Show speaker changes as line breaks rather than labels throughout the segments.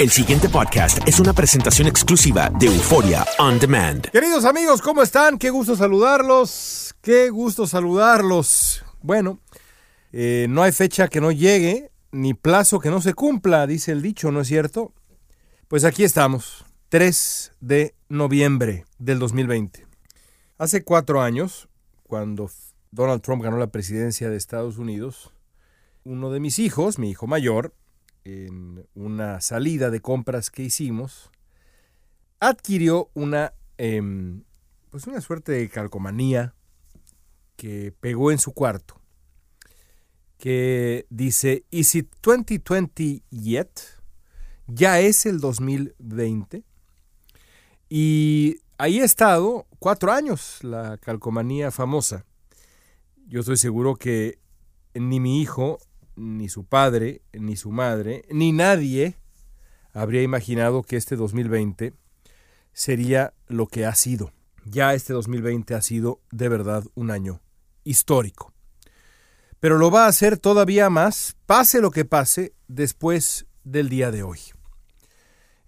El siguiente podcast es una presentación exclusiva de Euforia On Demand.
Queridos amigos, ¿cómo están? Qué gusto saludarlos. Qué gusto saludarlos. Bueno, eh, no hay fecha que no llegue, ni plazo que no se cumpla, dice el dicho, ¿no es cierto? Pues aquí estamos, 3 de noviembre del 2020. Hace cuatro años, cuando Donald Trump ganó la presidencia de Estados Unidos, uno de mis hijos, mi hijo mayor, en una salida de compras que hicimos, adquirió una, em, pues una suerte de calcomanía que pegó en su cuarto, que dice, ¿Is it 2020 yet? Ya es el 2020. Y ahí ha estado cuatro años la calcomanía famosa. Yo estoy seguro que ni mi hijo ni su padre, ni su madre, ni nadie habría imaginado que este 2020 sería lo que ha sido. Ya este 2020 ha sido de verdad un año histórico. Pero lo va a hacer todavía más, pase lo que pase, después del día de hoy.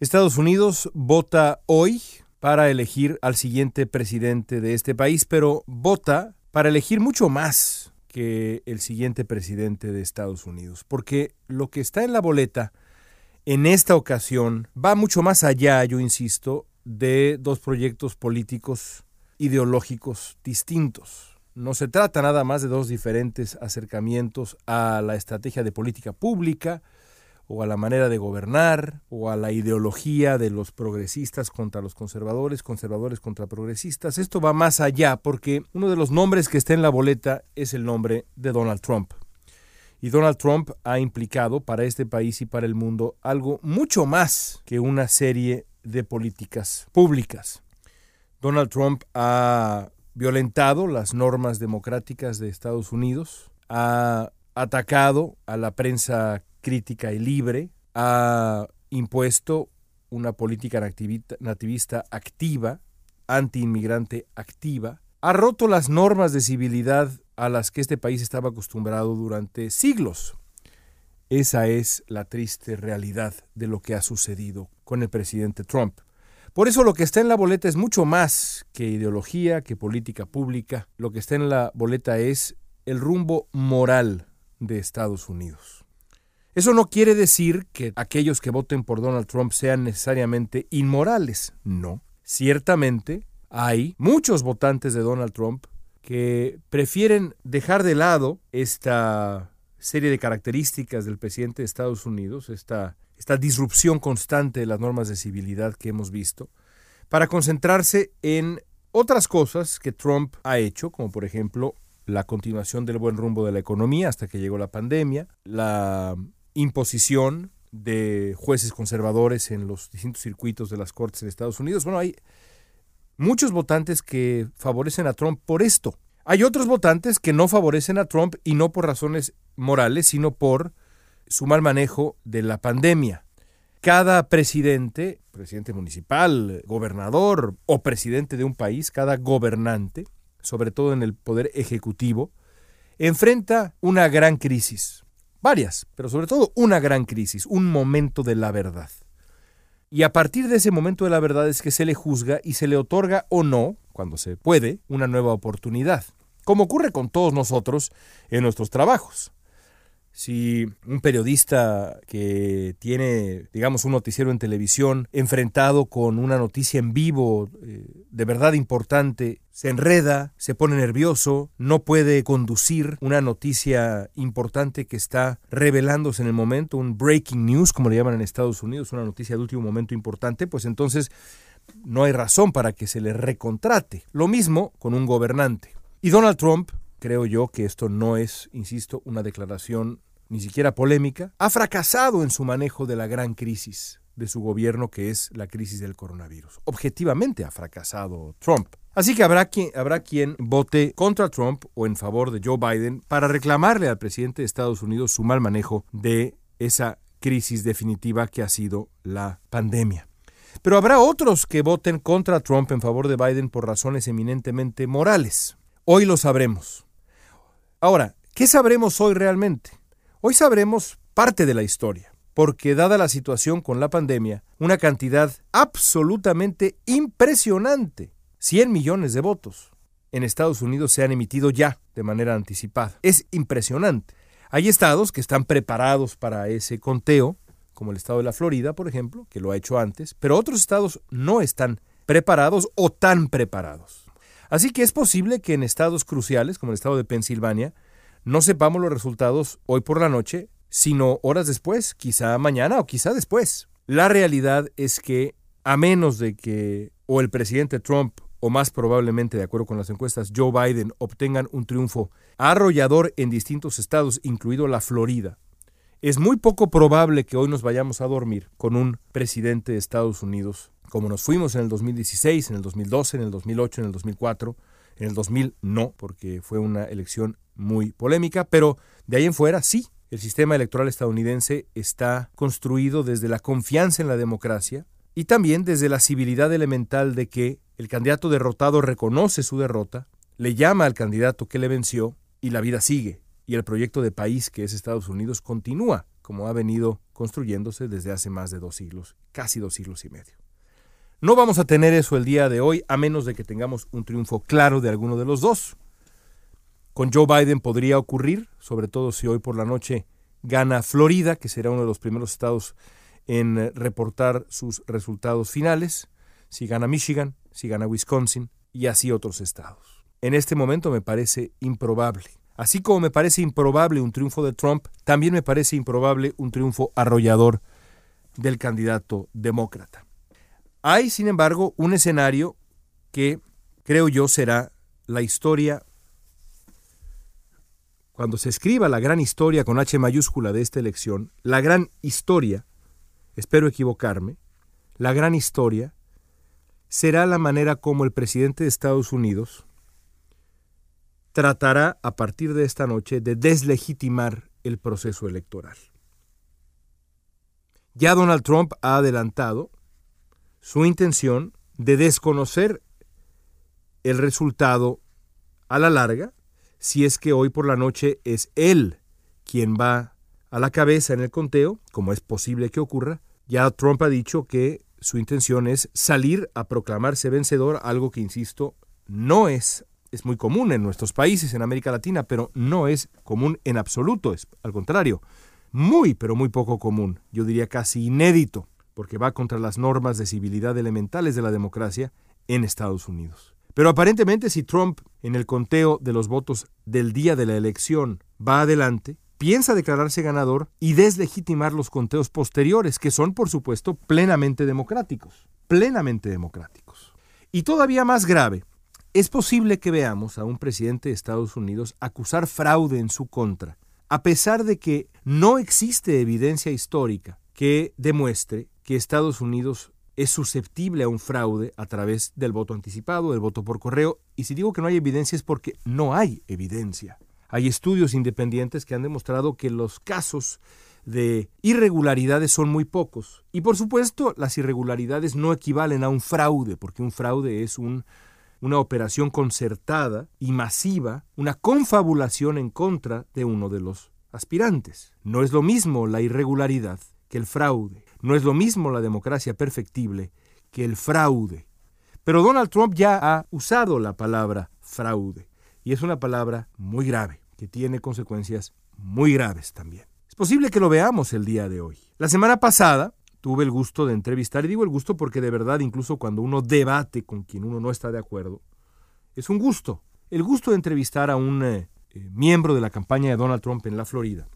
Estados Unidos vota hoy para elegir al siguiente presidente de este país, pero vota para elegir mucho más que el siguiente presidente de Estados Unidos, porque lo que está en la boleta en esta ocasión va mucho más allá, yo insisto, de dos proyectos políticos ideológicos distintos. No se trata nada más de dos diferentes acercamientos a la estrategia de política pública, o a la manera de gobernar, o a la ideología de los progresistas contra los conservadores, conservadores contra progresistas. Esto va más allá porque uno de los nombres que está en la boleta es el nombre de Donald Trump. Y Donald Trump ha implicado para este país y para el mundo algo mucho más que una serie de políticas públicas. Donald Trump ha violentado las normas democráticas de Estados Unidos, ha atacado a la prensa crítica y libre, ha impuesto una política nativista activa, anti-inmigrante activa, ha roto las normas de civilidad a las que este país estaba acostumbrado durante siglos. Esa es la triste realidad de lo que ha sucedido con el presidente Trump. Por eso lo que está en la boleta es mucho más que ideología, que política pública. Lo que está en la boleta es el rumbo moral de Estados Unidos. Eso no quiere decir que aquellos que voten por Donald Trump sean necesariamente inmorales. No. Ciertamente hay muchos votantes de Donald Trump que prefieren dejar de lado esta serie de características del presidente de Estados Unidos, esta, esta disrupción constante de las normas de civilidad que hemos visto, para concentrarse en otras cosas que Trump ha hecho, como por ejemplo la continuación del buen rumbo de la economía hasta que llegó la pandemia, la imposición de jueces conservadores en los distintos circuitos de las cortes en Estados Unidos. Bueno, hay muchos votantes que favorecen a Trump por esto. Hay otros votantes que no favorecen a Trump y no por razones morales, sino por su mal manejo de la pandemia. Cada presidente, presidente municipal, gobernador o presidente de un país, cada gobernante, sobre todo en el poder ejecutivo, enfrenta una gran crisis. Varias, pero sobre todo una gran crisis, un momento de la verdad. Y a partir de ese momento de la verdad es que se le juzga y se le otorga o no, cuando se puede, una nueva oportunidad, como ocurre con todos nosotros en nuestros trabajos. Si un periodista que tiene, digamos, un noticiero en televisión enfrentado con una noticia en vivo eh, de verdad importante, se enreda, se pone nervioso, no puede conducir una noticia importante que está revelándose en el momento, un breaking news, como le llaman en Estados Unidos, una noticia de último momento importante, pues entonces no hay razón para que se le recontrate. Lo mismo con un gobernante. Y Donald Trump creo yo que esto no es, insisto, una declaración ni siquiera polémica, ha fracasado en su manejo de la gran crisis de su gobierno que es la crisis del coronavirus. Objetivamente ha fracasado Trump. Así que habrá quien, habrá quien vote contra Trump o en favor de Joe Biden para reclamarle al presidente de Estados Unidos su mal manejo de esa crisis definitiva que ha sido la pandemia. Pero habrá otros que voten contra Trump en favor de Biden por razones eminentemente morales. Hoy lo sabremos. Ahora, ¿qué sabremos hoy realmente? Hoy sabremos parte de la historia, porque dada la situación con la pandemia, una cantidad absolutamente impresionante, 100 millones de votos, en Estados Unidos se han emitido ya de manera anticipada. Es impresionante. Hay estados que están preparados para ese conteo, como el estado de la Florida, por ejemplo, que lo ha hecho antes, pero otros estados no están preparados o tan preparados. Así que es posible que en estados cruciales, como el estado de Pensilvania, no sepamos los resultados hoy por la noche, sino horas después, quizá mañana o quizá después. La realidad es que, a menos de que o el presidente Trump o más probablemente, de acuerdo con las encuestas, Joe Biden obtengan un triunfo arrollador en distintos estados, incluido la Florida, es muy poco probable que hoy nos vayamos a dormir con un presidente de Estados Unidos, como nos fuimos en el 2016, en el 2012, en el 2008, en el 2004, en el 2000 no, porque fue una elección muy polémica, pero de ahí en fuera sí. El sistema electoral estadounidense está construido desde la confianza en la democracia y también desde la civilidad elemental de que el candidato derrotado reconoce su derrota, le llama al candidato que le venció y la vida sigue. Y el proyecto de país que es Estados Unidos continúa, como ha venido construyéndose desde hace más de dos siglos, casi dos siglos y medio. No vamos a tener eso el día de hoy, a menos de que tengamos un triunfo claro de alguno de los dos. Con Joe Biden podría ocurrir, sobre todo si hoy por la noche gana Florida, que será uno de los primeros estados en eh, reportar sus resultados finales, si gana Michigan, si gana Wisconsin y así otros estados. En este momento me parece improbable. Así como me parece improbable un triunfo de Trump, también me parece improbable un triunfo arrollador del candidato demócrata. Hay, sin embargo, un escenario que creo yo será la historia, cuando se escriba la gran historia con H mayúscula de esta elección, la gran historia, espero equivocarme, la gran historia será la manera como el presidente de Estados Unidos tratará a partir de esta noche de deslegitimar el proceso electoral. Ya Donald Trump ha adelantado su intención de desconocer el resultado a la larga si es que hoy por la noche es él quien va a la cabeza en el conteo, como es posible que ocurra. Ya Trump ha dicho que su intención es salir a proclamarse vencedor, algo que, insisto, no es, es muy común en nuestros países, en América Latina, pero no es común en absoluto, es al contrario, muy, pero muy poco común, yo diría casi inédito porque va contra las normas de civilidad elementales de la democracia en Estados Unidos. Pero aparentemente si Trump, en el conteo de los votos del día de la elección, va adelante, piensa declararse ganador y deslegitimar los conteos posteriores, que son, por supuesto, plenamente democráticos. Plenamente democráticos. Y todavía más grave, es posible que veamos a un presidente de Estados Unidos acusar fraude en su contra, a pesar de que no existe evidencia histórica que demuestre que Estados Unidos es susceptible a un fraude a través del voto anticipado, del voto por correo, y si digo que no hay evidencia es porque no hay evidencia. Hay estudios independientes que han demostrado que los casos de irregularidades son muy pocos. Y por supuesto, las irregularidades no equivalen a un fraude, porque un fraude es un, una operación concertada y masiva, una confabulación en contra de uno de los aspirantes. No es lo mismo la irregularidad que el fraude. No es lo mismo la democracia perfectible que el fraude. Pero Donald Trump ya ha usado la palabra fraude. Y es una palabra muy grave, que tiene consecuencias muy graves también. Es posible que lo veamos el día de hoy. La semana pasada tuve el gusto de entrevistar, y digo el gusto porque de verdad incluso cuando uno debate con quien uno no está de acuerdo, es un gusto. El gusto de entrevistar a un eh, eh, miembro de la campaña de Donald Trump en la Florida,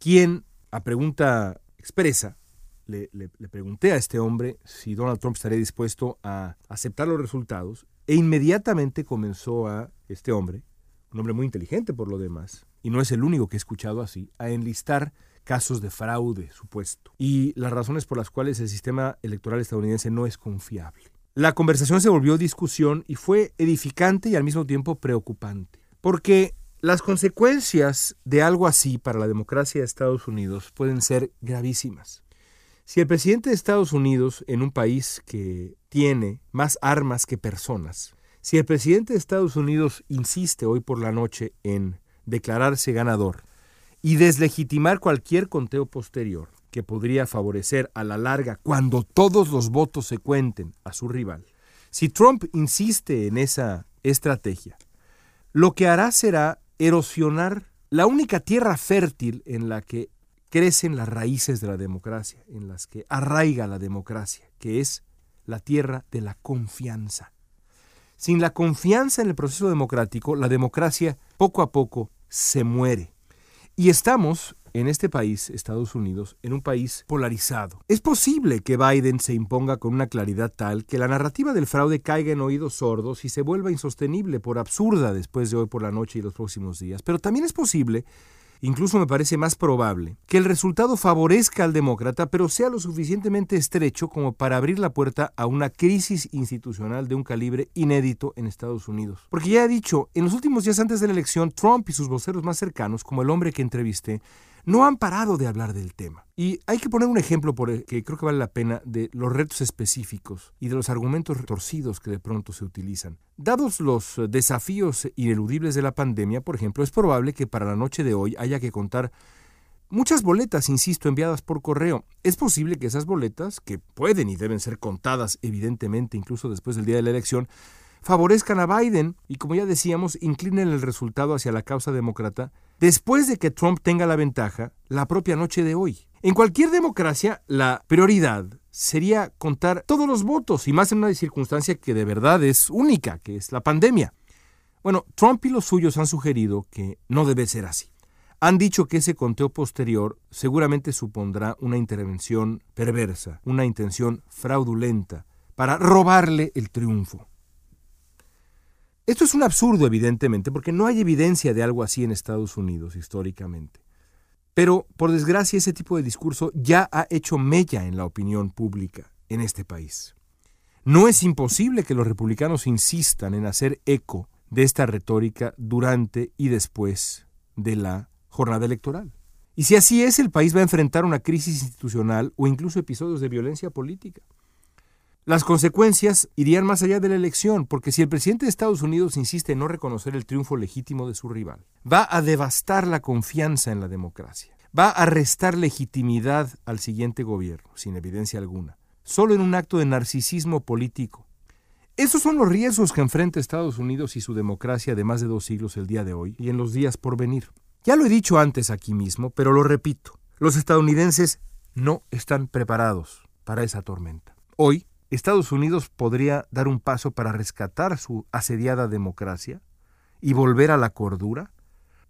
quien a pregunta expresa le, le, pregunté a este hombre si Donald Trump estaría dispuesto a aceptar los resultados e inmediatamente comenzó a este hombre, un hombre muy inteligente por lo demás, y no es el único que he escuchado así, a enlistar casos de fraude supuesto y las razones por las cuales el sistema electoral estadounidense no es confiable. La conversación se volvió discusión y fue edificante y al mismo tiempo preocupante, porque las consecuencias de algo así para la democracia de Estados Unidos pueden ser gravísimas. Si el presidente de Estados Unidos, en un país que tiene más armas que personas, si el presidente de Estados Unidos insiste hoy por la noche en declararse ganador y deslegitimar cualquier conteo posterior que podría favorecer a la larga, cuando todos los votos se cuenten, a su rival. Si Trump insiste en esa estrategia, lo que hará será erosionar la única tierra fértil en la que crecen las raíces de la democracia, en las que arraiga la democracia, que es la tierra de la confianza. Sin la confianza en el proceso democrático, la democracia poco a poco se muere. Y estamos en este país, Estados Unidos, en un país polarizado. Es posible que Biden se imponga con una claridad tal que la narrativa del fraude caiga en oídos sordos y se vuelva insostenible por absurda después de hoy por la noche y los próximos días. Pero también es posible Incluso me parece más probable que el resultado favorezca al demócrata, pero sea lo suficientemente estrecho como para abrir la puerta a una crisis institucional de un calibre inédito en Estados Unidos. Porque ya he dicho, en los últimos días antes de la elección, Trump y sus voceros más cercanos, como el hombre que entrevisté, no han parado de hablar del tema. Y hay que poner un ejemplo por que creo que vale la pena de los retos específicos y de los argumentos retorcidos que de pronto se utilizan. Dados los desafíos ineludibles de la pandemia, por ejemplo, es probable que para la noche de hoy haya que contar muchas boletas, insisto, enviadas por correo. Es posible que esas boletas, que pueden y deben ser contadas evidentemente incluso después del día de la elección, favorezcan a Biden y, como ya decíamos, inclinen el resultado hacia la causa demócrata después de que Trump tenga la ventaja la propia noche de hoy. En cualquier democracia, la prioridad sería contar todos los votos, y más en una circunstancia que de verdad es única, que es la pandemia. Bueno, Trump y los suyos han sugerido que no debe ser así. Han dicho que ese conteo posterior seguramente supondrá una intervención perversa, una intención fraudulenta, para robarle el triunfo. Esto es un absurdo, evidentemente, porque no hay evidencia de algo así en Estados Unidos históricamente. Pero, por desgracia, ese tipo de discurso ya ha hecho mella en la opinión pública en este país. No es imposible que los republicanos insistan en hacer eco de esta retórica durante y después de la jornada electoral. Y si así es, el país va a enfrentar una crisis institucional o incluso episodios de violencia política. Las consecuencias irían más allá de la elección, porque si el presidente de Estados Unidos insiste en no reconocer el triunfo legítimo de su rival, va a devastar la confianza en la democracia, va a restar legitimidad al siguiente gobierno, sin evidencia alguna, solo en un acto de narcisismo político. Esos son los riesgos que enfrenta Estados Unidos y su democracia de más de dos siglos el día de hoy y en los días por venir. Ya lo he dicho antes aquí mismo, pero lo repito, los estadounidenses no están preparados para esa tormenta. Hoy, Estados Unidos podría dar un paso para rescatar su asediada democracia y volver a la cordura,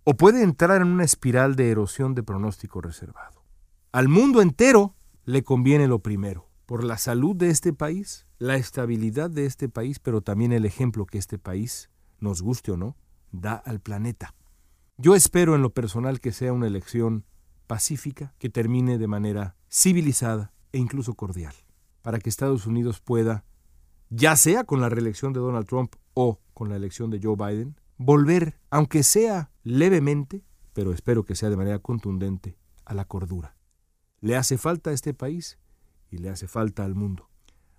o puede entrar en una espiral de erosión de pronóstico reservado. Al mundo entero le conviene lo primero, por la salud de este país, la estabilidad de este país, pero también el ejemplo que este país, nos guste o no, da al planeta. Yo espero en lo personal que sea una elección pacífica, que termine de manera civilizada e incluso cordial, para que Estados Unidos pueda, ya sea con la reelección de Donald Trump o con la elección de Joe Biden, volver, aunque sea levemente, pero espero que sea de manera contundente, a la cordura. Le hace falta a este país y le hace falta al mundo.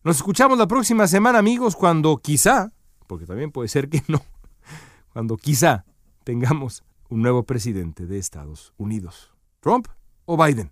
Nos escuchamos la próxima semana, amigos, cuando quizá, porque también puede ser que no, cuando quizá tengamos un nuevo presidente de Estados Unidos. ¿Trump o Biden?